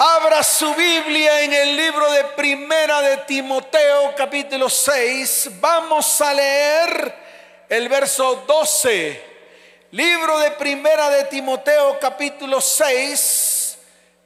Abra su Biblia en el libro de Primera de Timoteo capítulo 6. Vamos a leer el verso 12. Libro de Primera de Timoteo capítulo 6.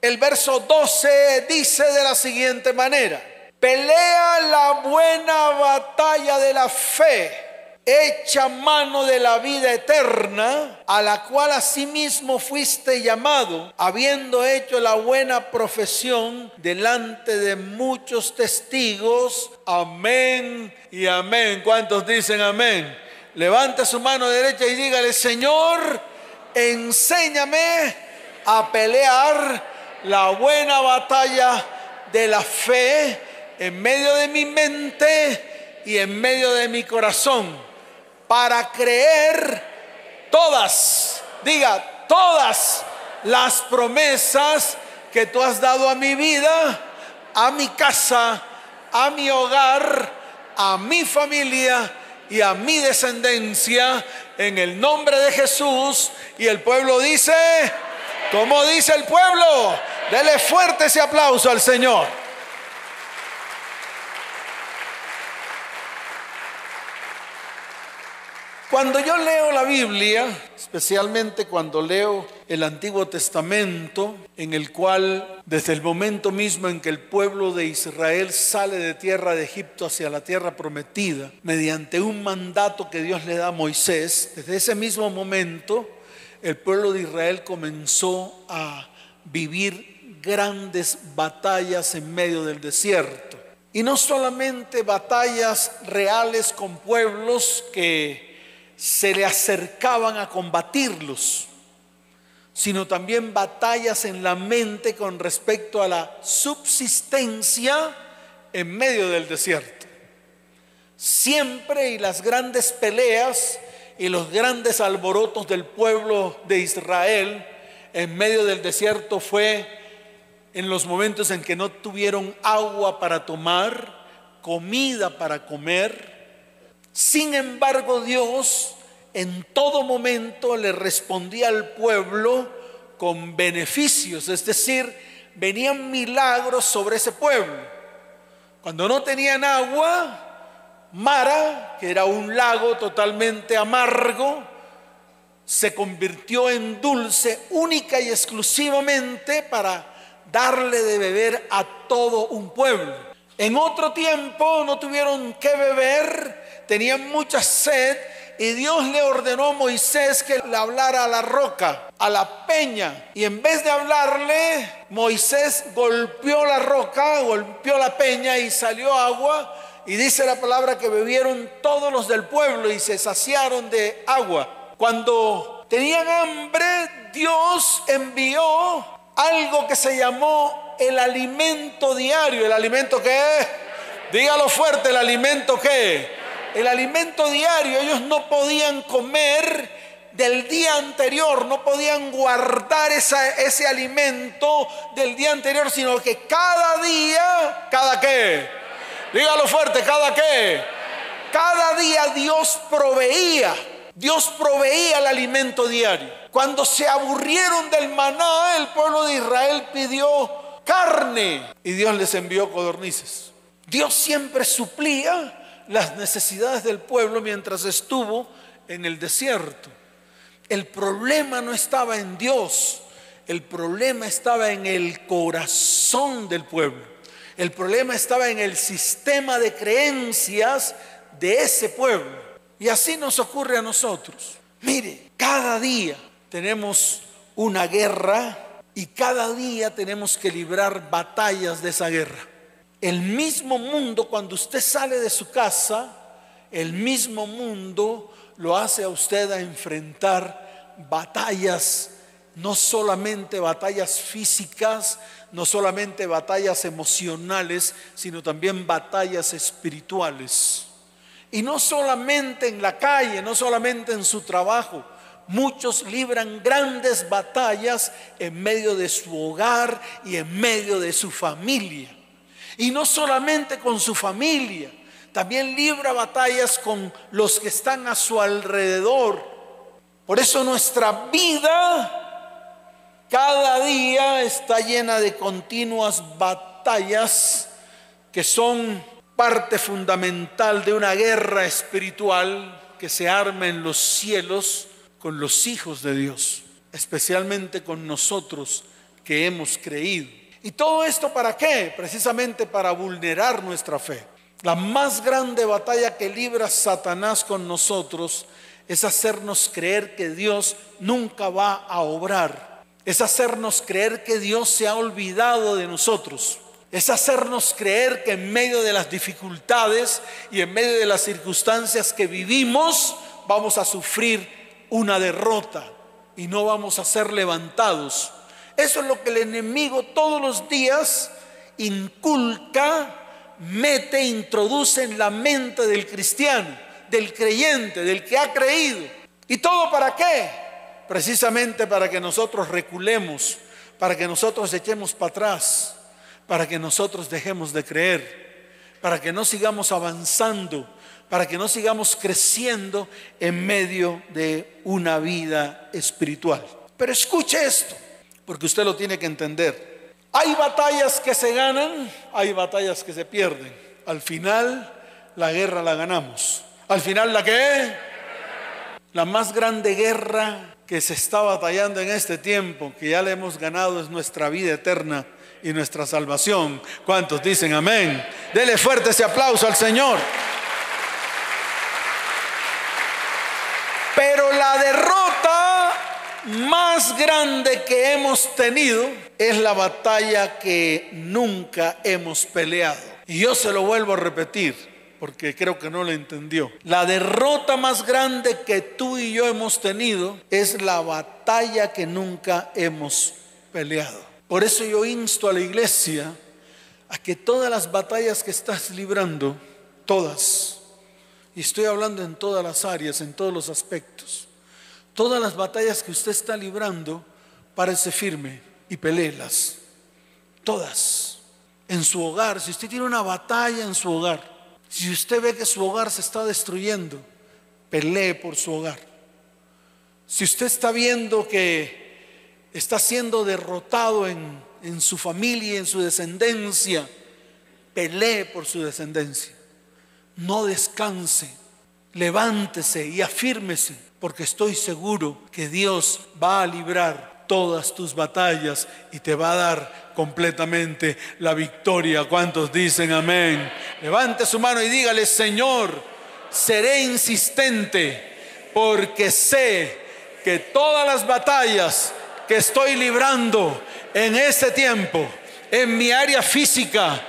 El verso 12 dice de la siguiente manera. Pelea la buena batalla de la fe Echa mano de la vida eterna, a la cual asimismo fuiste llamado, habiendo hecho la buena profesión delante de muchos testigos. Amén y amén. ¿Cuántos dicen amén? Levante su mano derecha y dígale, Señor, enséñame a pelear la buena batalla de la fe en medio de mi mente y en medio de mi corazón para creer todas, diga, todas las promesas que tú has dado a mi vida, a mi casa, a mi hogar, a mi familia y a mi descendencia, en el nombre de Jesús. Y el pueblo dice, como dice el pueblo, dele fuerte ese aplauso al Señor. Cuando yo leo la Biblia, especialmente cuando leo el Antiguo Testamento, en el cual desde el momento mismo en que el pueblo de Israel sale de tierra de Egipto hacia la tierra prometida, mediante un mandato que Dios le da a Moisés, desde ese mismo momento el pueblo de Israel comenzó a vivir grandes batallas en medio del desierto. Y no solamente batallas reales con pueblos que se le acercaban a combatirlos, sino también batallas en la mente con respecto a la subsistencia en medio del desierto. Siempre y las grandes peleas y los grandes alborotos del pueblo de Israel en medio del desierto fue en los momentos en que no tuvieron agua para tomar, comida para comer, sin embargo, Dios en todo momento le respondía al pueblo con beneficios, es decir, venían milagros sobre ese pueblo. Cuando no tenían agua, Mara, que era un lago totalmente amargo, se convirtió en dulce única y exclusivamente para darle de beber a todo un pueblo. En otro tiempo no tuvieron que beber tenían mucha sed y Dios le ordenó a Moisés que le hablara a la roca, a la peña. Y en vez de hablarle, Moisés golpeó la roca, golpeó la peña y salió agua. Y dice la palabra que bebieron todos los del pueblo y se saciaron de agua. Cuando tenían hambre, Dios envió algo que se llamó el alimento diario. ¿El alimento qué? Dígalo fuerte, el alimento qué? El alimento diario, ellos no podían comer del día anterior, no podían guardar ese alimento del día anterior, sino que cada día, ¿cada qué? Dígalo fuerte, ¿cada qué? Cada día Dios proveía, Dios proveía el alimento diario. Cuando se aburrieron del maná, el pueblo de Israel pidió carne y Dios les envió codornices. Dios siempre suplía las necesidades del pueblo mientras estuvo en el desierto. El problema no estaba en Dios, el problema estaba en el corazón del pueblo. El problema estaba en el sistema de creencias de ese pueblo. Y así nos ocurre a nosotros. Mire, cada día tenemos una guerra y cada día tenemos que librar batallas de esa guerra. El mismo mundo, cuando usted sale de su casa, el mismo mundo lo hace a usted a enfrentar batallas, no solamente batallas físicas, no solamente batallas emocionales, sino también batallas espirituales. Y no solamente en la calle, no solamente en su trabajo. Muchos libran grandes batallas en medio de su hogar y en medio de su familia. Y no solamente con su familia, también libra batallas con los que están a su alrededor. Por eso nuestra vida cada día está llena de continuas batallas que son parte fundamental de una guerra espiritual que se arma en los cielos con los hijos de Dios, especialmente con nosotros que hemos creído. ¿Y todo esto para qué? Precisamente para vulnerar nuestra fe. La más grande batalla que libra Satanás con nosotros es hacernos creer que Dios nunca va a obrar. Es hacernos creer que Dios se ha olvidado de nosotros. Es hacernos creer que en medio de las dificultades y en medio de las circunstancias que vivimos vamos a sufrir una derrota y no vamos a ser levantados. Eso es lo que el enemigo todos los días inculca mete, introduce en la mente del cristiano, del creyente, del que ha creído. ¿Y todo para qué? Precisamente para que nosotros reculemos, para que nosotros echemos para atrás, para que nosotros dejemos de creer, para que no sigamos avanzando, para que no sigamos creciendo en medio de una vida espiritual. Pero escuche esto, porque usted lo tiene que entender. Hay batallas que se ganan, hay batallas que se pierden. Al final, la guerra la ganamos. Al final, ¿la qué? La más grande guerra que se está batallando en este tiempo, que ya le hemos ganado, es nuestra vida eterna y nuestra salvación. ¿Cuántos dicen amén? Dele fuerte ese aplauso al Señor. Pero la derrota más grande que hemos tenido es la batalla que nunca hemos peleado. Y yo se lo vuelvo a repetir porque creo que no lo entendió. La derrota más grande que tú y yo hemos tenido es la batalla que nunca hemos peleado. Por eso yo insto a la iglesia a que todas las batallas que estás librando, todas, y estoy hablando en todas las áreas, en todos los aspectos, todas las batallas que usted está librando, parece firme y pelelas. Todas. En su hogar. Si usted tiene una batalla en su hogar. Si usted ve que su hogar se está destruyendo. Pelee por su hogar. Si usted está viendo que está siendo derrotado en, en su familia, en su descendencia, pelee por su descendencia. No descanse, levántese y afírmese, porque estoy seguro que Dios va a librar todas tus batallas y te va a dar completamente la victoria. ¿Cuántos dicen amén? Levante su mano y dígale, Señor, seré insistente porque sé que todas las batallas que estoy librando en este tiempo, en mi área física,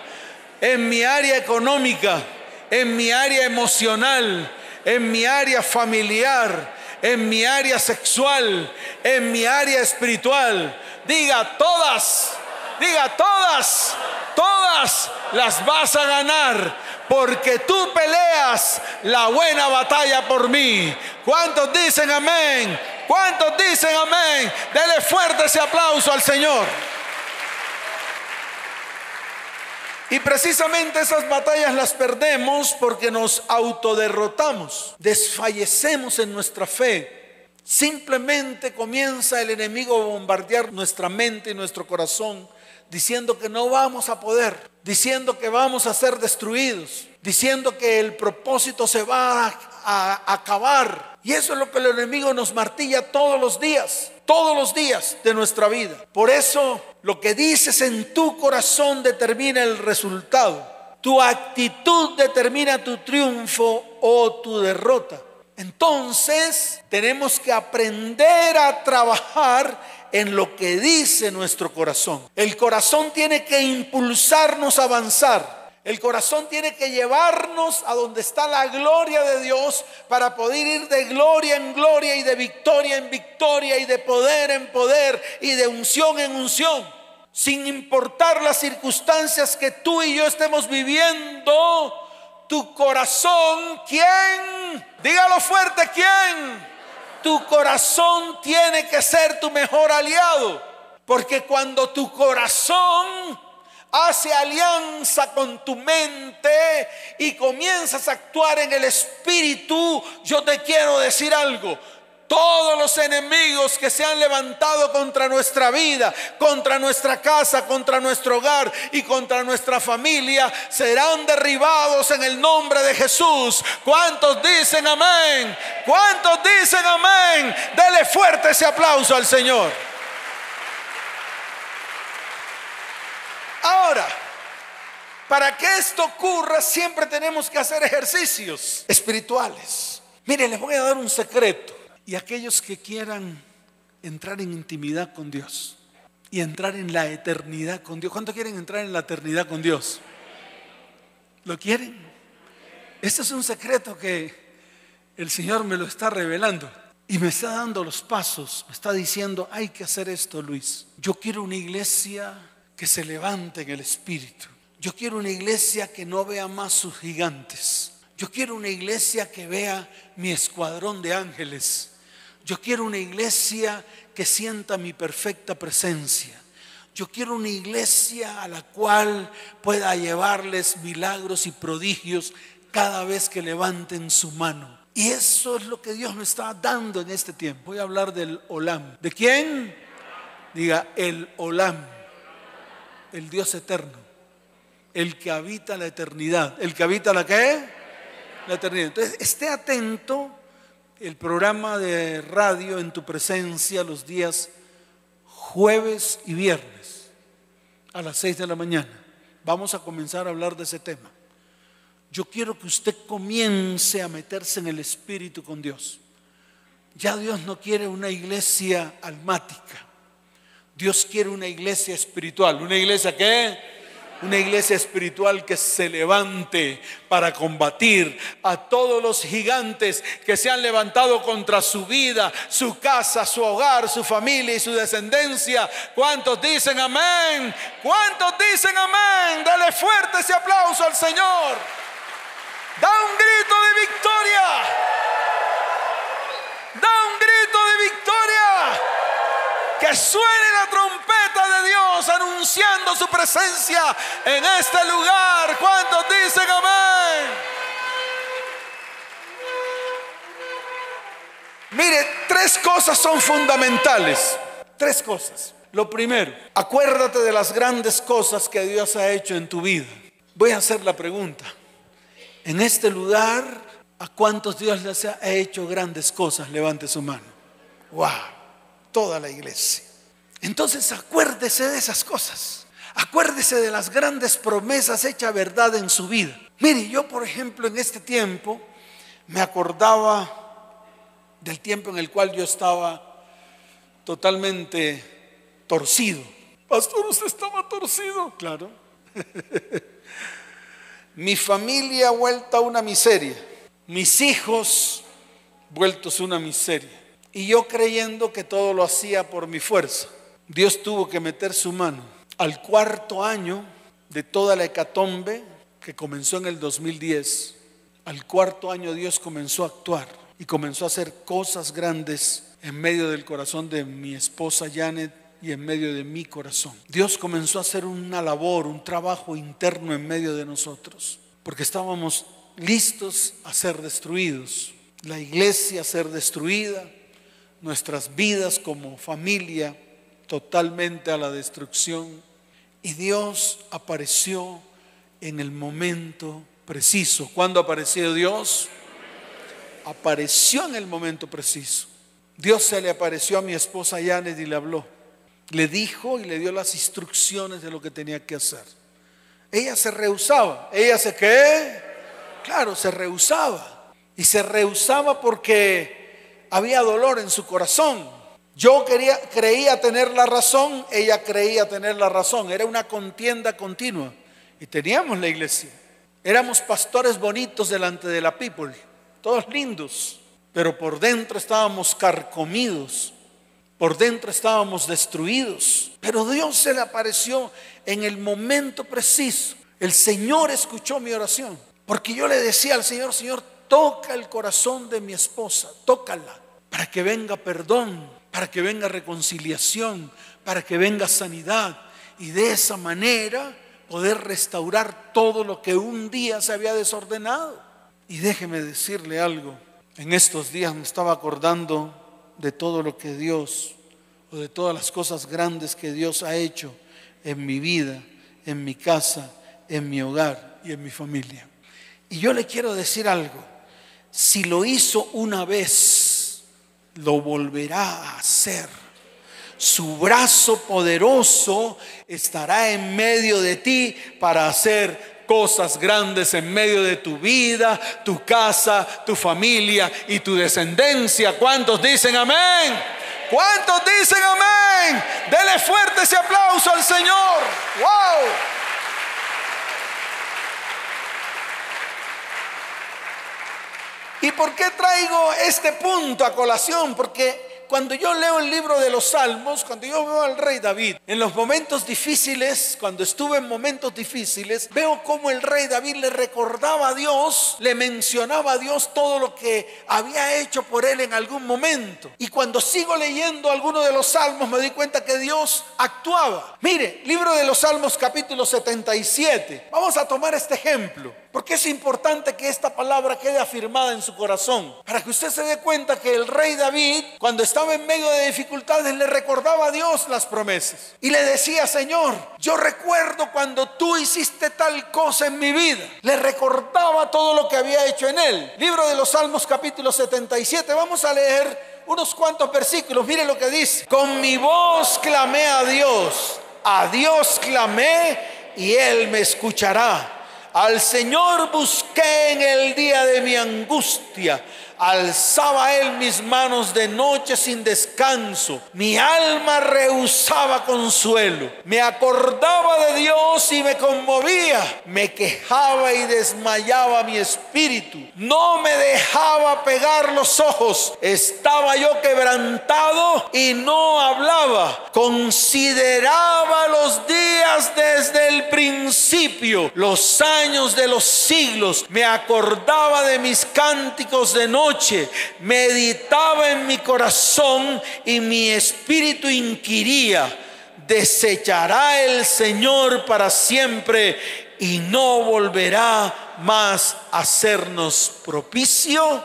en mi área económica, en mi área emocional, en mi área familiar, en mi área sexual, en mi área espiritual. Diga todas, diga todas, todas las vas a ganar porque tú peleas la buena batalla por mí. ¿Cuántos dicen amén? ¿Cuántos dicen amén? Dele fuerte ese aplauso al Señor. Y precisamente esas batallas las perdemos porque nos autoderrotamos, desfallecemos en nuestra fe. Simplemente comienza el enemigo a bombardear nuestra mente y nuestro corazón diciendo que no vamos a poder, diciendo que vamos a ser destruidos, diciendo que el propósito se va a, acabar. Y eso es lo que el enemigo nos martilla todos los días, todos los días de nuestra vida. Por eso lo que dices en tu corazón determina el resultado. Tu actitud determina tu triunfo o tu derrota. Entonces tenemos que aprender a trabajar en lo que dice nuestro corazón. El corazón tiene que impulsarnos a avanzar. El corazón tiene que llevarnos a donde está la gloria de Dios para poder ir de gloria en gloria y de victoria en victoria y de poder en poder y de unción en unción. Sin importar las circunstancias que tú y yo estemos viviendo, tu corazón, ¿quién? Dígalo fuerte, ¿quién? Tu corazón tiene que ser tu mejor aliado. Porque cuando tu corazón hace alianza con tu mente y comienzas a actuar en el espíritu, yo te quiero decir algo. todos los enemigos que se han levantado contra nuestra vida, contra nuestra casa, contra nuestro hogar y contra nuestra familia serán derribados en el nombre de Jesús. ¿Cuántos dicen amén? ¿Cuántos dicen amén? Dele fuerte ese aplauso al Señor. Ahora, para que esto ocurra siempre tenemos que hacer ejercicios espirituales. Mire, les voy a dar un secreto. Y aquellos que quieran entrar en intimidad con Dios y entrar en la eternidad con Dios. ¿Cuántos quieren entrar en la eternidad con Dios? ¿Lo quieren? Este es un secreto que el Señor me lo está revelando y me está dando los pasos. Me está diciendo, hay que hacer esto, Luis. Yo quiero una iglesia que se levante en el Espíritu. Yo quiero una iglesia que no vea más sus gigantes. Yo quiero una iglesia que vea mi escuadrón de ángeles. Yo quiero una iglesia que sienta mi perfecta presencia. Yo quiero una iglesia a la cual pueda llevarles milagros y prodigios cada vez que levanten su mano. Y eso es lo que Dios me está dando en este tiempo. Voy a hablar del Olam. ¿De quién? Diga, el Olam. El Dios eterno. El que habita la eternidad. ¿El que habita la qué? La eternidad. Entonces, esté atento el programa de radio en tu presencia los días jueves y viernes a las 6 de la mañana. Vamos a comenzar a hablar de ese tema. Yo quiero que usted comience a meterse en el espíritu con Dios. Ya Dios no quiere una iglesia almática. Dios quiere una iglesia espiritual. ¿Una iglesia qué? una iglesia espiritual que se levante para combatir a todos los gigantes que se han levantado contra su vida, su casa, su hogar, su familia y su descendencia. ¿Cuántos dicen amén? ¿Cuántos dicen amén? Dale fuerte ese aplauso al Señor. Da un grito de victoria. Da un grito de victoria. Suene la trompeta de Dios anunciando su presencia en este lugar. ¿Cuántos dicen amén? Mire, tres cosas son fundamentales. Tres cosas. Lo primero, acuérdate de las grandes cosas que Dios ha hecho en tu vida. Voy a hacer la pregunta. En este lugar, ¿a cuántos Dios les ha hecho grandes cosas? Levante su mano. ¡Wow! Toda la iglesia. Entonces acuérdese de esas cosas. Acuérdese de las grandes promesas hechas verdad en su vida. Mire, yo por ejemplo en este tiempo me acordaba del tiempo en el cual yo estaba totalmente torcido. Pastor, usted estaba torcido. Claro. Mi familia vuelta a una miseria. Mis hijos vueltos a una miseria. Y yo creyendo que todo lo hacía por mi fuerza. Dios tuvo que meter su mano. Al cuarto año de toda la hecatombe que comenzó en el 2010, al cuarto año Dios comenzó a actuar y comenzó a hacer cosas grandes en medio del corazón de mi esposa Janet y en medio de mi corazón. Dios comenzó a hacer una labor, un trabajo interno en medio de nosotros, porque estábamos listos a ser destruidos, la iglesia a ser destruida, nuestras vidas como familia totalmente a la destrucción. Y Dios apareció en el momento preciso. ¿Cuándo apareció Dios? Apareció en el momento preciso. Dios se le apareció a mi esposa Janet y le habló. Le dijo y le dio las instrucciones de lo que tenía que hacer. Ella se rehusaba. ¿Ella se qué? Claro, se rehusaba. Y se rehusaba porque había dolor en su corazón. Yo quería, creía tener la razón, ella creía tener la razón. Era una contienda continua. Y teníamos la iglesia. Éramos pastores bonitos delante de la people, todos lindos, pero por dentro estábamos carcomidos, por dentro estábamos destruidos. Pero Dios se le apareció en el momento preciso. El Señor escuchó mi oración, porque yo le decía al Señor, Señor, toca el corazón de mi esposa, tócala para que venga perdón, para que venga reconciliación, para que venga sanidad y de esa manera poder restaurar todo lo que un día se había desordenado. Y déjeme decirle algo, en estos días me estaba acordando de todo lo que Dios o de todas las cosas grandes que Dios ha hecho en mi vida, en mi casa, en mi hogar y en mi familia. Y yo le quiero decir algo, si lo hizo una vez, lo volverá a hacer. Su brazo poderoso estará en medio de ti para hacer cosas grandes en medio de tu vida, tu casa, tu familia y tu descendencia. ¿Cuántos dicen amén? ¿Cuántos dicen amén? Dele fuerte ese aplauso al Señor. ¡Wow! ¿Y por qué traigo este punto a colación? Porque cuando yo leo el libro de los Salmos, cuando yo veo al rey David, en los momentos difíciles, cuando estuve en momentos difíciles, veo cómo el rey David le recordaba a Dios, le mencionaba a Dios todo lo que había hecho por él en algún momento. Y cuando sigo leyendo alguno de los Salmos, me doy cuenta que Dios actuaba. Mire, libro de los Salmos capítulo 77. Vamos a tomar este ejemplo. Porque es importante que esta palabra quede afirmada en su corazón. Para que usted se dé cuenta que el rey David, cuando estaba en medio de dificultades, le recordaba a Dios las promesas. Y le decía, Señor, yo recuerdo cuando tú hiciste tal cosa en mi vida. Le recordaba todo lo que había hecho en él. Libro de los Salmos capítulo 77. Vamos a leer unos cuantos versículos. Mire lo que dice. Con mi voz clamé a Dios. A Dios clamé y Él me escuchará. Al Señor busqué en el día de mi angustia. Alzaba él mis manos de noche sin descanso. Mi alma rehusaba consuelo. Me acordaba de Dios y me conmovía. Me quejaba y desmayaba mi espíritu. No me dejaba pegar los ojos. Estaba yo quebrantado y no hablaba. Consideraba los días desde el principio, los años de los siglos. Me acordaba de mis cánticos de noche meditaba en mi corazón y mi espíritu inquiría, desechará el Señor para siempre y no volverá más a hacernos propicio.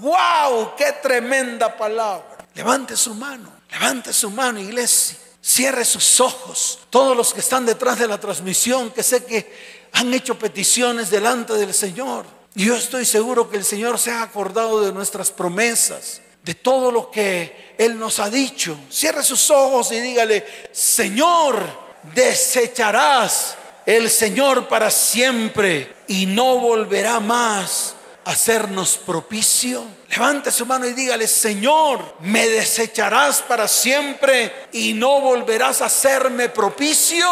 ¡Wow! ¡Qué tremenda palabra! Levante su mano, levante su mano, iglesia. Cierre sus ojos. Todos los que están detrás de la transmisión, que sé que han hecho peticiones delante del Señor. Yo estoy seguro que el Señor se ha acordado de nuestras promesas, de todo lo que Él nos ha dicho. Cierre sus ojos y dígale, Señor, desecharás el Señor para siempre y no volverá más a hacernos propicio. Levante su mano y dígale, Señor, me desecharás para siempre y no volverás a hacerme propicio.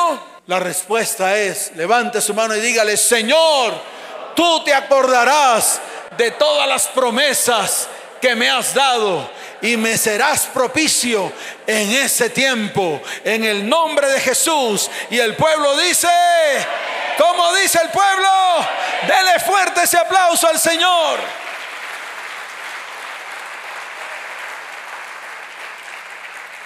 La respuesta es, levante su mano y dígale, Señor, tú te acordarás de todas las promesas que me has dado y me serás propicio en ese tiempo, en el nombre de Jesús. Y el pueblo dice, como dice el pueblo, dele fuerte ese aplauso al Señor.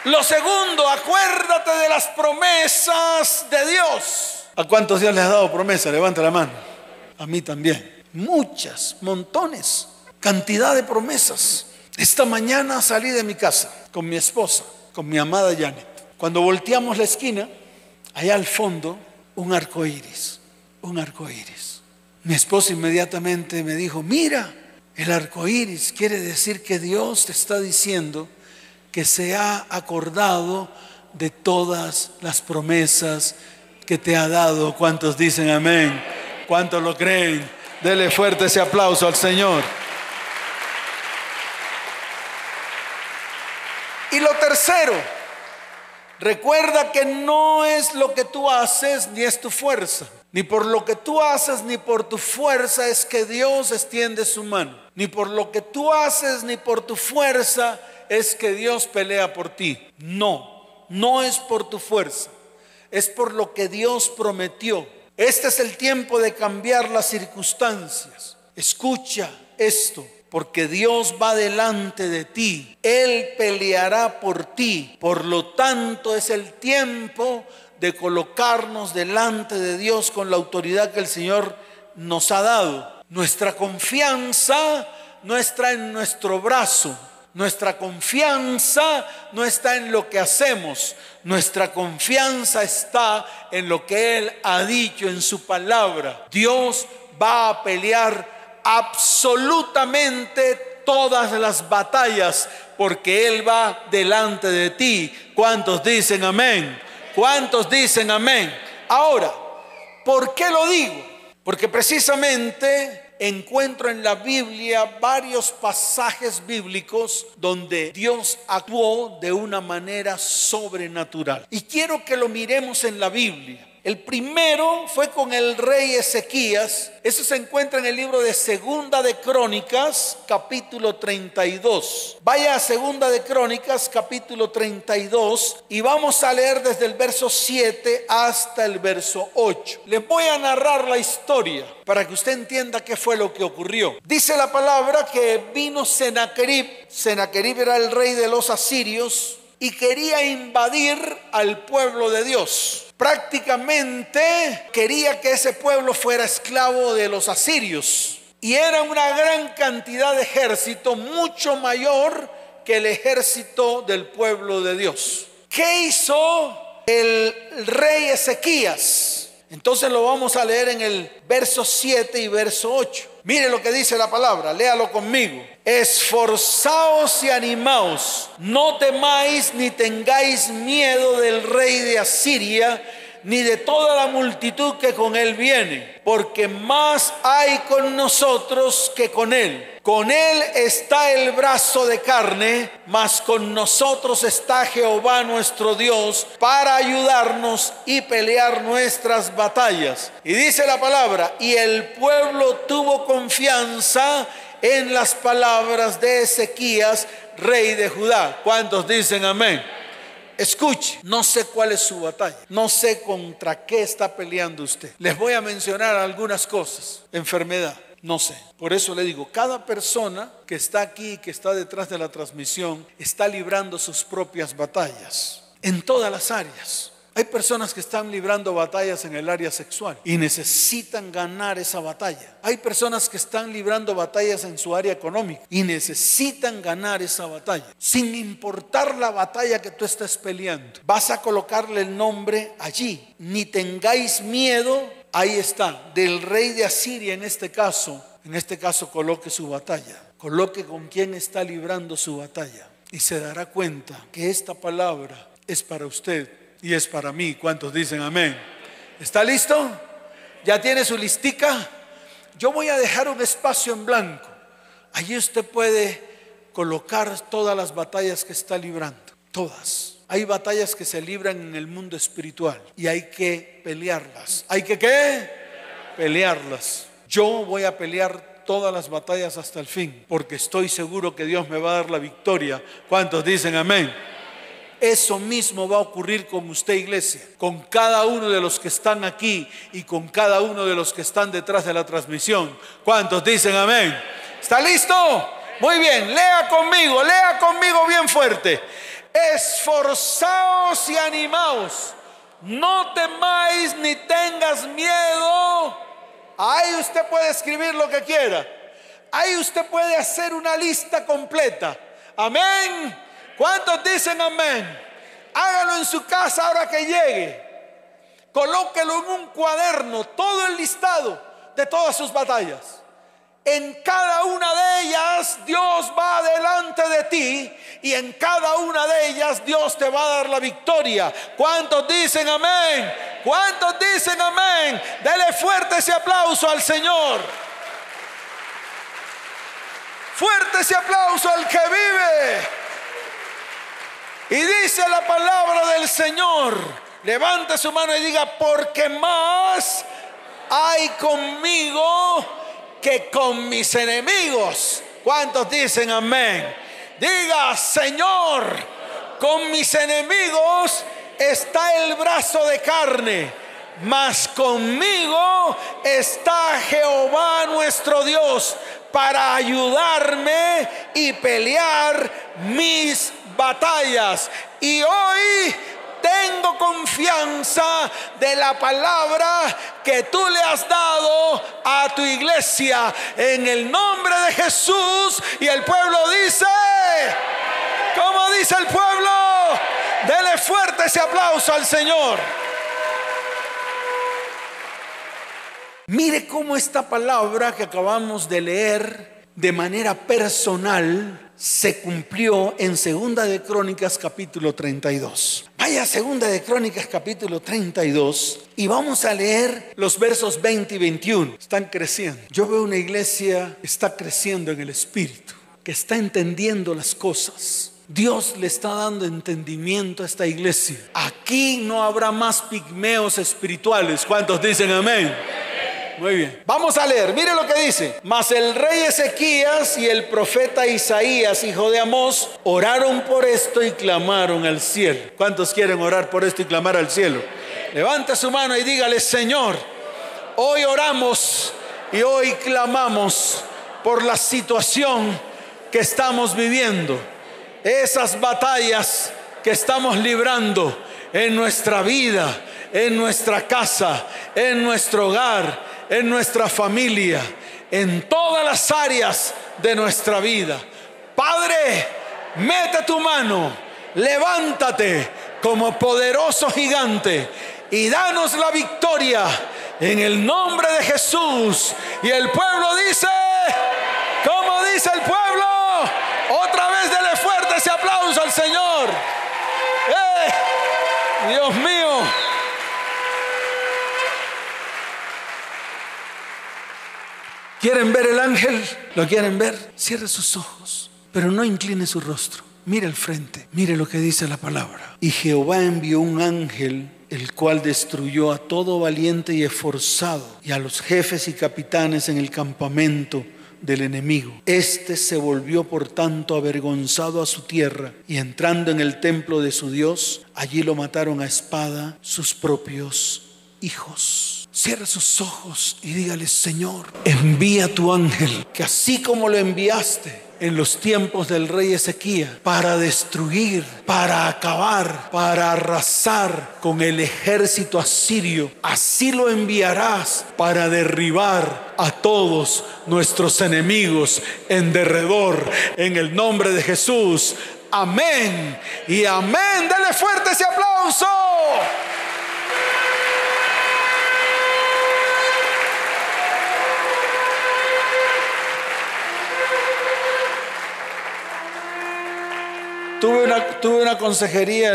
Lo segundo, acuérdate de las promesas de Dios. ¿A cuántos Dios les ha dado promesa? Levanta la mano a mí también. Muchas, montones, cantidad de promesas. Esta mañana salí de mi casa con mi esposa, con mi amada Janet. Cuando volteamos la esquina, allá al fondo, un arco iris, un arco iris. Mi esposa inmediatamente me dijo: Mira, el arco iris quiere decir que Dios te está diciendo que se ha acordado de todas las promesas que te ha dado. ¿Cuántos dicen amén? ¿Cuántos lo creen? Dele fuerte ese aplauso al Señor. Y lo tercero, recuerda que no es lo que tú haces ni es tu fuerza. Ni por lo que tú haces ni por tu fuerza es que Dios extiende su mano. Ni por lo que tú haces ni por tu fuerza es que Dios pelea por ti. No, no es por tu fuerza. Es por lo que Dios prometió. Este es el tiempo de cambiar las circunstancias. Escucha esto, porque Dios va delante de ti. Él peleará por ti. Por lo tanto, es el tiempo de colocarnos delante de Dios con la autoridad que el Señor nos ha dado. Nuestra confianza no está en nuestro brazo, Nuestra confianza no está en lo que hacemos, nuestra confianza está en lo que Él ha dicho en su palabra. Dios va a pelear absolutamente todas las batallas porque Él va delante de ti. ¿Cuántos dicen amén? ¿Cuántos dicen amén? Ahora, ¿por qué lo digo? Porque precisamente encuentro en la Biblia varios pasajes bíblicos donde Dios actuó de una manera sobrenatural. Y quiero que lo miremos en la Biblia. El primero fue con el rey Ezequías. Eso se encuentra en el libro de Segunda de Crónicas, capítulo 32. Vaya a Segunda de Crónicas, capítulo 32, y vamos a leer desde el verso 7 hasta el verso 8. Les voy a narrar la historia para que usted entienda qué fue lo que ocurrió. Dice la palabra que vino Senaquerib. Senaquerib era el rey de los asirios y quería invadir al pueblo de Dios prácticamente quería que ese pueblo fuera esclavo de los asirios. Y era una gran cantidad de ejército, mucho mayor que el ejército del pueblo de Dios. ¿Qué hizo el rey Ezequías? Entonces lo vamos a leer en el verso 7 y verso 8. Mire lo que dice la palabra, léalo conmigo. Esforzaos y animaos, no temáis ni tengáis miedo del rey de Asiria ni de toda la multitud que con él viene, porque más hay con nosotros que con él. Con él está el brazo de carne, mas con nosotros está Jehová nuestro Dios para ayudarnos y pelear nuestras batallas. Y dice la palabra, y el pueblo tuvo confianza en las palabras de Ezequías, rey de Judá. ¿Cuántos dicen amén? Escuche, no sé cuál es su batalla, no sé contra qué está peleando usted. Les voy a mencionar algunas cosas. Enfermedad, no sé. Por eso le digo, cada persona que está aquí, que está detrás de la transmisión, está librando sus propias batallas en todas las áreas. Hay personas que están librando batallas en el área sexual y necesitan ganar esa batalla. Hay personas que están librando batallas en su área económica y necesitan ganar esa batalla. Sin importar la batalla que tú estés peleando, vas a colocarle el nombre allí. Ni tengáis miedo, ahí está, del rey de Asiria en este caso. En este caso coloque su batalla. Coloque con quién está librando su batalla. Y se dará cuenta que esta palabra es para usted y es para mí. ¿Cuántos dicen amén? ¿Está listo? ¿Ya tiene su listica? Yo voy a dejar un espacio en blanco. Allí usted puede colocar todas las batallas que está librando. Todas. Hay batallas que se libran en el mundo espiritual y hay que pelearlas. ¿Hay que qué? Pelearlas. Yo voy a pelear todas las batallas hasta el fin porque estoy seguro que Dios me va a dar la victoria. ¿Cuántos dicen amén? Eso mismo va a ocurrir con usted, iglesia, con cada uno de los que están aquí y con cada uno de los que están detrás de la transmisión. ¿Cuántos dicen amén? ¿Está listo? Muy bien, lea conmigo, lea conmigo bien fuerte. Esforzaos y animaos. No temáis ni tengas miedo. Ahí usted puede escribir lo que quiera. Ahí usted puede hacer una lista completa. Amén. ¿Cuántos dicen amén? Hágalo en su casa ahora que llegue. Colóquelo en un cuaderno, todo el listado de todas sus batallas. En cada una de ellas Dios va delante de ti y en cada una de ellas Dios te va a dar la victoria. ¿Cuántos dicen amén? ¿Cuántos dicen amén? Dele fuerte ese aplauso al Señor. Fuerte ese aplauso al que vive. Y dice la palabra del Señor, levante su mano y diga, porque más hay conmigo que con mis enemigos. ¿Cuántos dicen amén? Diga, Señor, con mis enemigos está el brazo de carne, mas conmigo está Jehová nuestro Dios para ayudarme y pelear mis batallas. Y hoy tengo confianza de la palabra que tú le has dado a tu iglesia en el nombre de Jesús. Y el pueblo dice... Como dice el pueblo, dele fuerte ese aplauso al Señor. Mire cómo esta palabra que acabamos de leer de manera personal se cumplió en Segunda de Crónicas capítulo 32. Vaya Segunda de Crónicas capítulo 32 y vamos a leer los versos 20 y 21. Están creciendo. Yo veo una iglesia que está creciendo en el espíritu, que está entendiendo las cosas. Dios le está dando entendimiento a esta iglesia. Aquí no habrá más pigmeos espirituales. ¿Cuántos dicen amén? Muy bien. Vamos a leer. Mire lo que dice. Mas el rey Ezequías y el profeta Isaías, hijo de Amós, oraron por esto y clamaron al cielo. ¿Cuántos quieren orar por esto y clamar al cielo? Levanta su mano y dígale, Señor, hoy oramos y hoy clamamos por la situación que estamos viviendo. Esas batallas que estamos librando en nuestra vida, en nuestra casa, en nuestro hogar en nuestra familia, en todas las áreas de nuestra vida. Padre, mete tu mano, levántate como poderoso gigante y danos la victoria en el nombre de Jesús. Y el pueblo dice, como dice el pueblo, otra vez dele fuerte ese aplauso al Señor. ¡Eh! Dios mío. ¿Quieren ver el ángel? ¿Lo quieren ver? Cierre sus ojos, pero no incline su rostro. Mire al frente, mire lo que dice la palabra. Y Jehová envió un ángel, el cual destruyó a todo valiente y esforzado, y a los jefes y capitanes en el campamento del enemigo. Este se volvió por tanto avergonzado a su tierra, y entrando en el templo de su Dios, allí lo mataron a espada sus propios hijos. Cierra sus ojos y dígale, Señor, envía tu ángel, que así como lo enviaste en los tiempos del rey Ezequiel, para destruir, para acabar, para arrasar con el ejército asirio, así lo enviarás para derribar a todos nuestros enemigos en derredor, en el nombre de Jesús. Amén y amén. Dale fuerte ese aplauso. Tuve una, tuve una consejería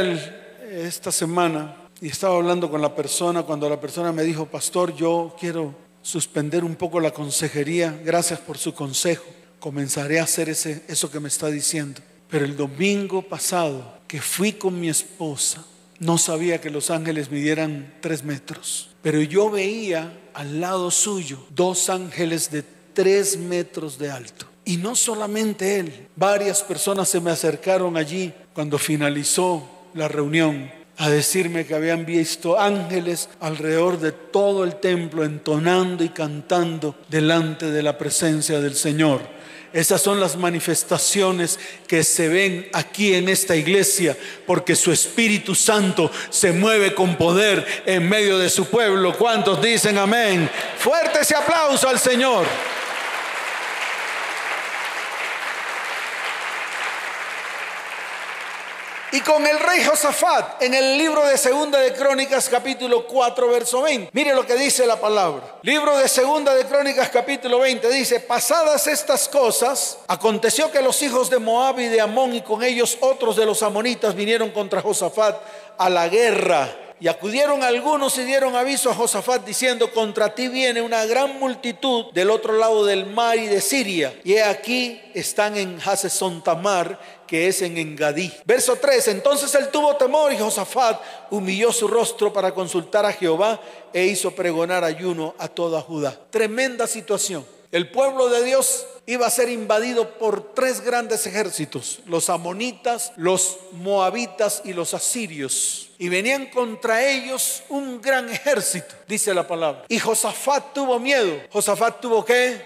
esta semana y estaba hablando con la persona cuando la persona me dijo, pastor, yo quiero suspender un poco la consejería, gracias por su consejo, comenzaré a hacer ese, eso que me está diciendo. Pero el domingo pasado que fui con mi esposa, no sabía que los ángeles midieran tres metros, pero yo veía al lado suyo dos ángeles de tres metros de alto. Y no solamente él, varias personas se me acercaron allí cuando finalizó la reunión a decirme que habían visto ángeles alrededor de todo el templo entonando y cantando delante de la presencia del Señor. Esas son las manifestaciones que se ven aquí en esta iglesia, porque su Espíritu Santo se mueve con poder en medio de su pueblo. ¿Cuántos dicen amén? Fuerte ese aplauso al Señor. Y con el rey Josafat en el libro de Segunda de Crónicas capítulo 4 verso 20. Mire lo que dice la palabra. Libro de Segunda de Crónicas capítulo 20 dice, pasadas estas cosas, aconteció que los hijos de Moab y de Amón y con ellos otros de los amonitas vinieron contra Josafat a la guerra y acudieron algunos y dieron aviso a Josafat diciendo, contra ti viene una gran multitud del otro lado del mar y de Siria. Y he aquí están en Haseson Tamar, que es en Engadí. Verso 3, entonces él tuvo temor y Josafat humilló su rostro para consultar a Jehová e hizo pregonar ayuno a toda Judá. Tremenda situación. El pueblo de Dios iba a ser invadido por tres grandes ejércitos, los amonitas, los moabitas y los asirios. Y venían contra ellos un gran ejército, dice la palabra. Y Josafat tuvo miedo. ¿Josafat tuvo qué?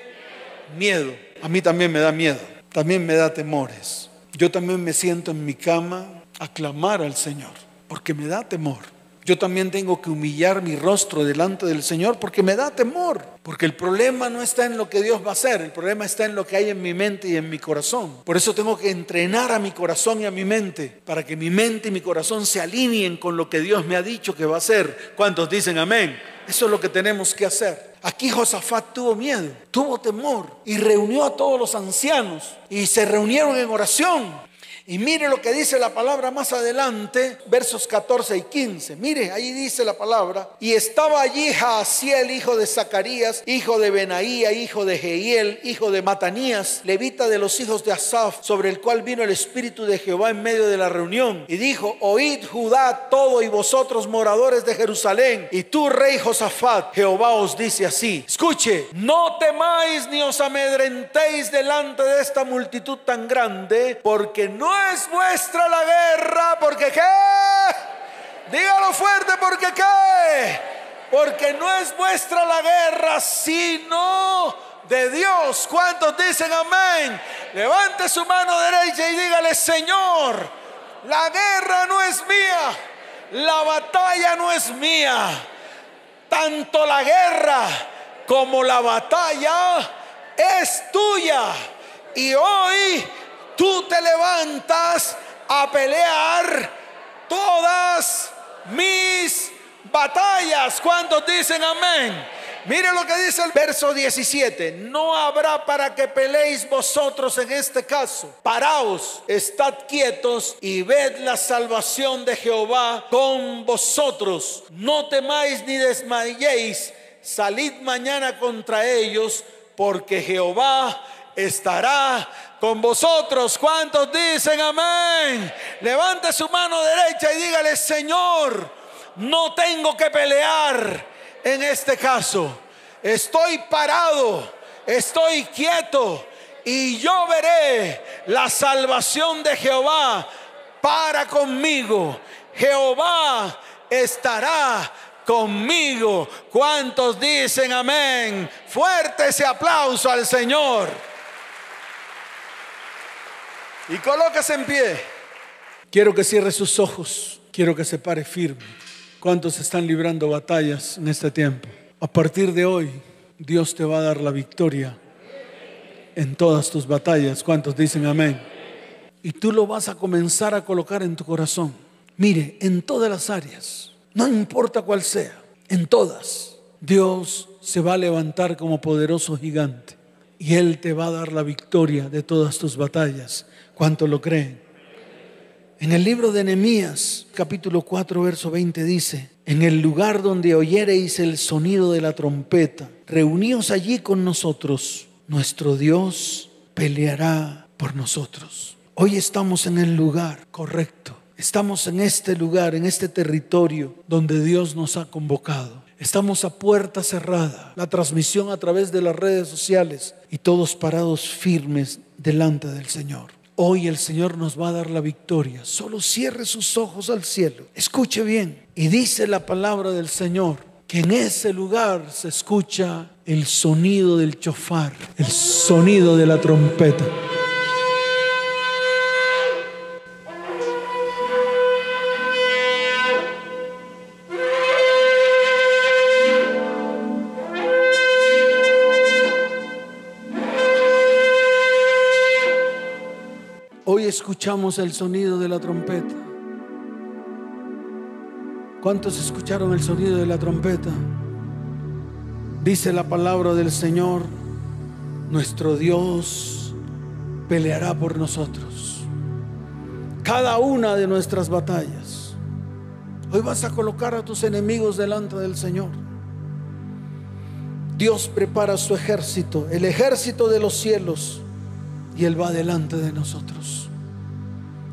Miedo. A mí también me da miedo, también me da temores. Yo también me siento en mi cama a clamar al Señor, porque me da temor. Yo también tengo que humillar mi rostro delante del Señor porque me da temor. Porque el problema no está en lo que Dios va a hacer, el problema está en lo que hay en mi mente y en mi corazón. Por eso tengo que entrenar a mi corazón y a mi mente para que mi mente y mi corazón se alineen con lo que Dios me ha dicho que va a hacer. ¿Cuántos dicen amén? Eso es lo que tenemos que hacer. Aquí Josafat tuvo miedo, tuvo temor y reunió a todos los ancianos y se reunieron en oración. Y mire lo que dice la palabra más adelante, versos 14 y 15. Mire, ahí dice la palabra. Y estaba allí Jaasiel, hijo de Zacarías, hijo de Benaía, hijo de Jehiel, hijo de Matanías, levita de los hijos de Asaf, sobre el cual vino el Espíritu de Jehová en medio de la reunión. Y dijo, oíd Judá todo y vosotros moradores de Jerusalén, y tú rey Josafat, Jehová os dice así. Escuche, no temáis ni os amedrentéis delante de esta multitud tan grande, porque no es vuestra la guerra, porque qué. Dígalo fuerte, porque qué. Porque no es vuestra la guerra, sino de Dios. ¿Cuántos dicen amén? Levante su mano derecha y dígale, Señor, la guerra no es mía, la batalla no es mía. Tanto la guerra como la batalla es tuya. Y hoy tú te levantas a pelear todas mis batallas. ¿Cuántos dicen amén? Mire lo que dice el verso 17. No habrá para que peleéis vosotros en este caso. Paraos, estad quietos y ved la salvación de Jehová con vosotros. No temáis ni desmayéis. Salid mañana contra ellos, porque Jehová estará con vosotros. ¿Cuántos dicen amén? Levante su mano derecha y dígale, Señor, no tengo que pelear en este caso. Estoy parado, estoy quieto y yo veré la salvación de Jehová para conmigo. Jehová estará conmigo. ¿Cuántos dicen amén? Fuerte ese aplauso al Señor. Y colóquese en pie. Quiero que cierre sus ojos. Quiero que se pare firme. ¿Cuántos están librando batallas en este tiempo? A partir de hoy, Dios te va a dar la victoria en todas tus batallas. ¿Cuántos dicen amén? Y tú lo vas a comenzar a colocar en tu corazón. Mire, en todas las áreas, no importa cuál sea, en todas, Dios se va a levantar como poderoso gigante y Él te va a dar la victoria de todas tus batallas ¿Cuánto lo creen? En el libro de Nehemías, capítulo 4, verso 20 dice, en el lugar donde oyereis el sonido de la trompeta, reuníos allí con nosotros, nuestro Dios peleará por nosotros. Hoy estamos en el lugar correcto. Estamos en este lugar, en este territorio donde Dios nos ha convocado. Estamos a puerta cerrada, la transmisión a través de las redes sociales y todos parados firmes delante del Señor. Hoy el Señor nos va a dar la victoria. Solo cierre sus ojos al cielo. Escuche bien. Y dice la palabra del Señor que en ese lugar se escucha el sonido del chofar, el sonido de la trompeta. Escuchamos el sonido de la trompeta? ¿Cuántos escucharon el sonido de la trompeta? Dice la palabra del Señor, nuestro Dios peleará por nosotros. Cada una de nuestras batallas. Hoy vas a colocar a tus enemigos delante del Señor. Dios prepara su ejército, el ejército de los cielos, y Él va delante de nosotros.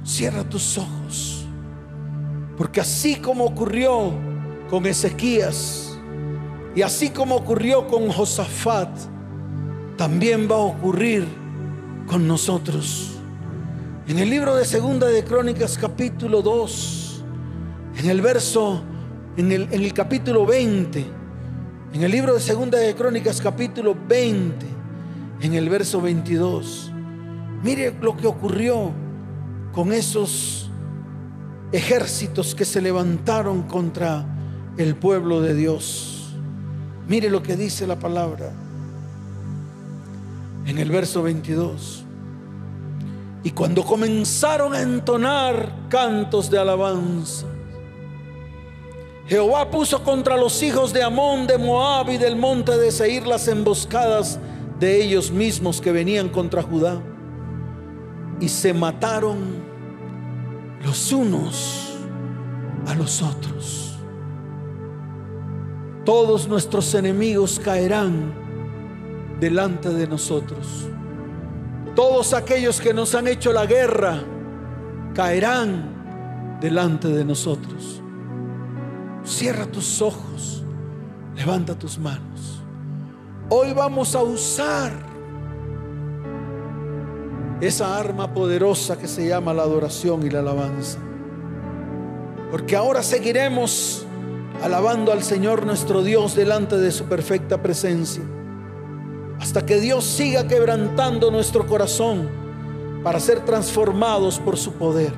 Cierra tus ojos. Porque así como ocurrió con Ezequías y así como ocurrió con Josafat, también va a ocurrir con nosotros. En el libro de Segunda de Crónicas capítulo 2, en el verso, en el, en el capítulo 20, en el libro de Segunda de Crónicas capítulo 20, en el verso 22, mire lo que ocurrió con esos ejércitos que se levantaron contra el pueblo de Dios. Mire lo que dice la palabra en el verso 22. Y cuando comenzaron a entonar cantos de alabanza, Jehová puso contra los hijos de Amón, de Moab y del monte de Seir las emboscadas de ellos mismos que venían contra Judá. Y se mataron los unos a los otros. Todos nuestros enemigos caerán delante de nosotros. Todos aquellos que nos han hecho la guerra caerán delante de nosotros. Cierra tus ojos, levanta tus manos. Hoy vamos a usar esa arma poderosa que se llama la adoración y la alabanza. Porque ahora seguiremos alabando al Señor nuestro Dios delante de su perfecta presencia hasta que Dios siga quebrantando nuestro corazón para ser transformados por su poder.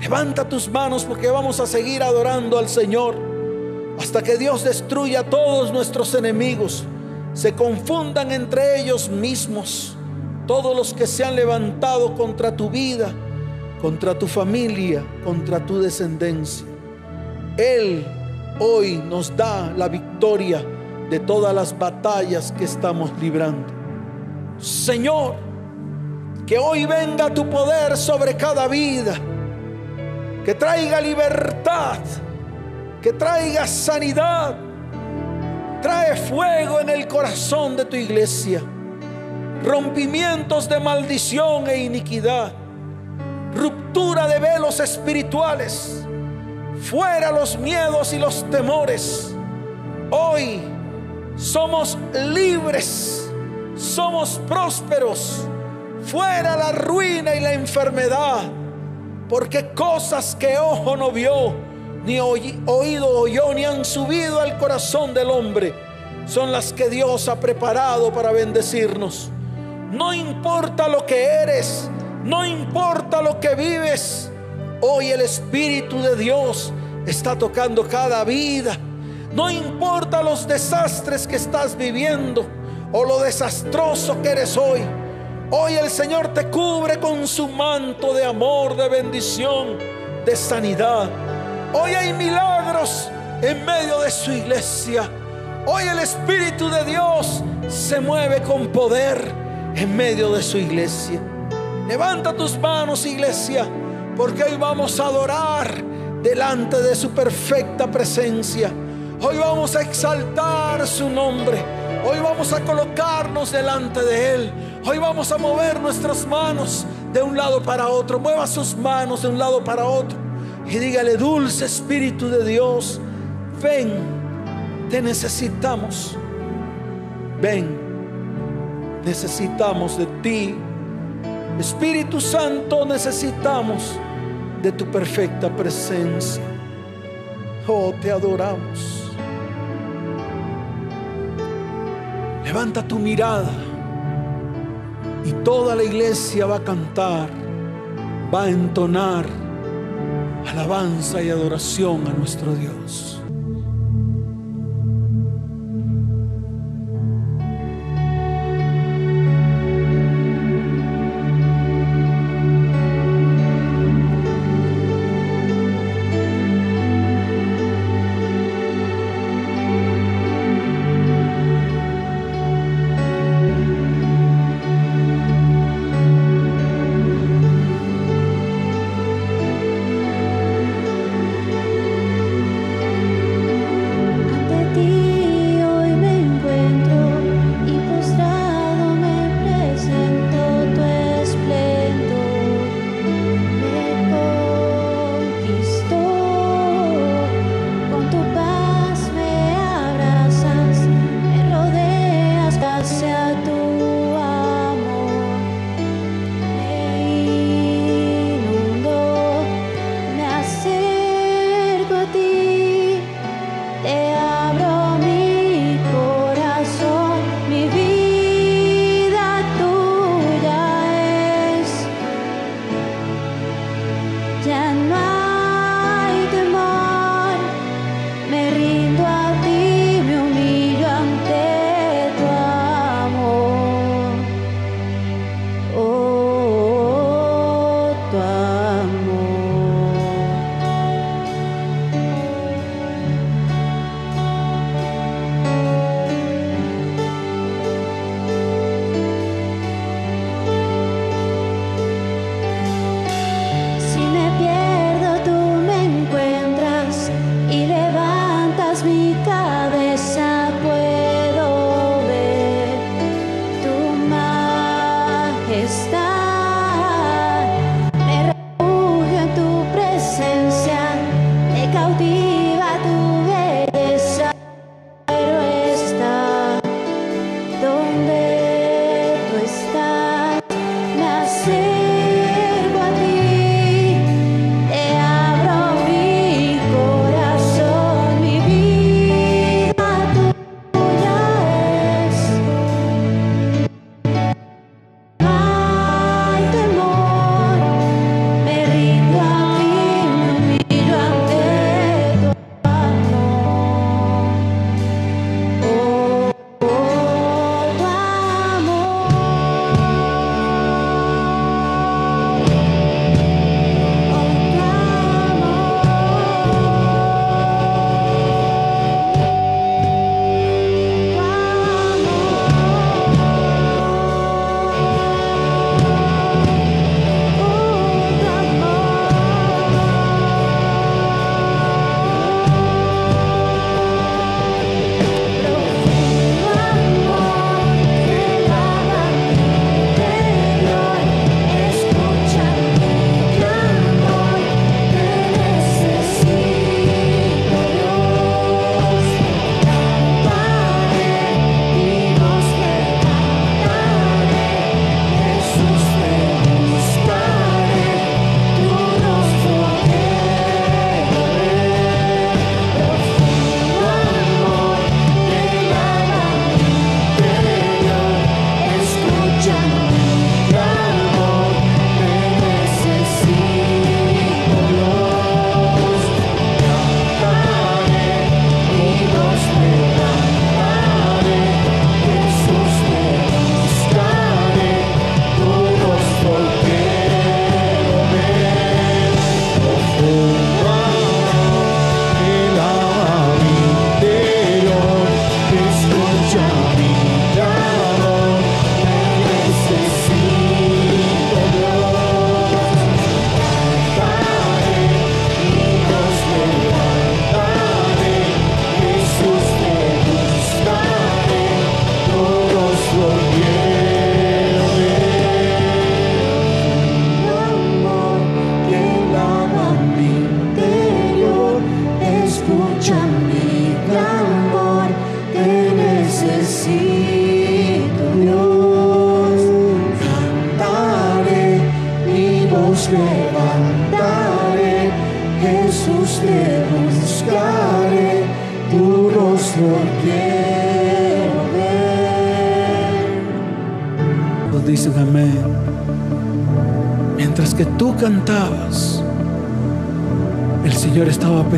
Levanta tus manos porque vamos a seguir adorando al Señor hasta que Dios destruya a todos nuestros enemigos, se confundan entre ellos mismos todos los que se han levantado contra tu vida, contra tu familia, contra tu descendencia. Él hoy nos da la victoria de todas las batallas que estamos librando. Señor, que hoy venga tu poder sobre cada vida, que traiga libertad, que traiga sanidad, trae fuego en el corazón de tu iglesia, rompimientos de maldición e iniquidad, ruptura de velos espirituales, fuera los miedos y los temores. Hoy somos libres, somos prósperos, fuera la ruina y la enfermedad, porque cosas que ojo no vio, ni oído oyó, ni han subido al corazón del hombre, son las que Dios ha preparado para bendecirnos. No importa lo que eres, no importa lo que vives, hoy el Espíritu de Dios está tocando cada vida no importa los desastres que estás viviendo o lo desastroso que eres hoy. Hoy el Señor te cubre con su manto de amor, de bendición, de sanidad. Hoy hay milagros en medio de su iglesia. Hoy el Espíritu de Dios se mueve con poder en medio de su iglesia. Levanta tus manos, iglesia, porque hoy vamos a adorar delante de su perfecta presencia. Hoy vamos a exaltar su nombre. Hoy vamos a colocarnos delante de Él. Hoy vamos a mover nuestras manos de un lado para otro. Mueva sus manos de un lado para otro. Y dígale, dulce Espíritu de Dios, ven, te necesitamos. Ven, necesitamos de ti. Espíritu Santo, necesitamos de tu perfecta presencia. Oh, te adoramos. Levanta tu mirada y toda la iglesia va a cantar, va a entonar alabanza y adoración a nuestro Dios.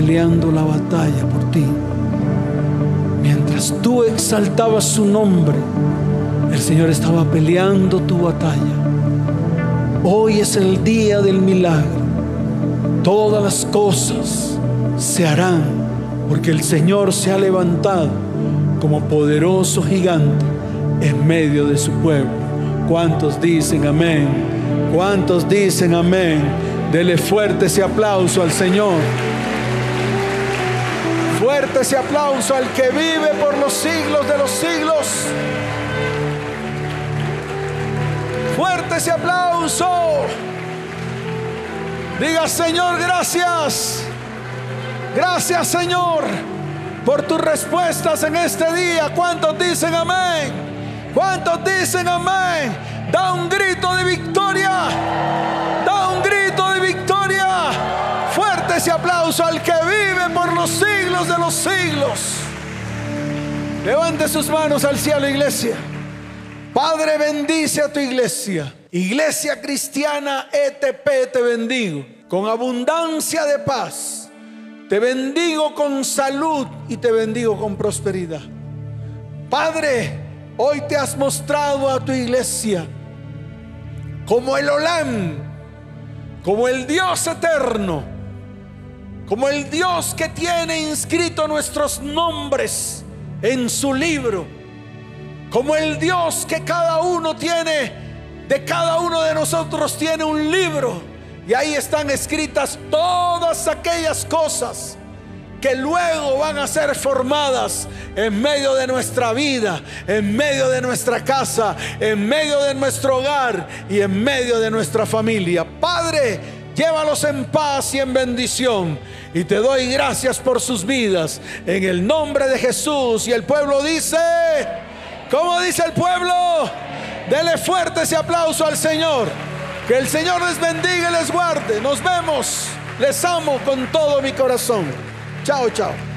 Peleando la batalla por ti. Mientras tú exaltabas su nombre, el Señor estaba peleando tu batalla. Hoy es el día del milagro. Todas las cosas se harán porque el Señor se ha levantado como poderoso gigante en medio de su pueblo. ¿Cuántos dicen amén? ¿Cuántos dicen amén? Dele fuerte ese aplauso al Señor. Fuerte ese aplauso al que vive por los siglos de los siglos. Fuerte ese aplauso. Diga Señor, gracias. Gracias Señor por tus respuestas en este día. ¿Cuántos dicen amén? ¿Cuántos dicen amén? Da un grito de victoria. Da un grito de victoria. Fuerte ese aplauso al que los siglos de los siglos. Levante sus manos al cielo, iglesia. Padre, bendice a tu iglesia. Iglesia cristiana ETP, te bendigo con abundancia de paz. Te bendigo con salud y te bendigo con prosperidad. Padre, hoy te has mostrado a tu iglesia como el Olam, como el Dios eterno, como el Dios que tiene inscrito nuestros nombres en su libro, como el Dios que cada uno tiene, de cada uno de nosotros tiene un libro y ahí están escritas todas aquellas cosas que luego van a ser formadas en medio de nuestra vida, en medio de nuestra casa, en medio de nuestro hogar y en medio de nuestra familia. Padre, llévalos en paz y en bendición. Y te doy gracias por sus vidas. En el nombre de Jesús. Y el pueblo dice, ¿cómo dice el pueblo? Dele fuerte ese aplauso al Señor. Que el Señor les bendiga y les guarde. Nos vemos. Les amo con todo mi corazón. Chao, chao.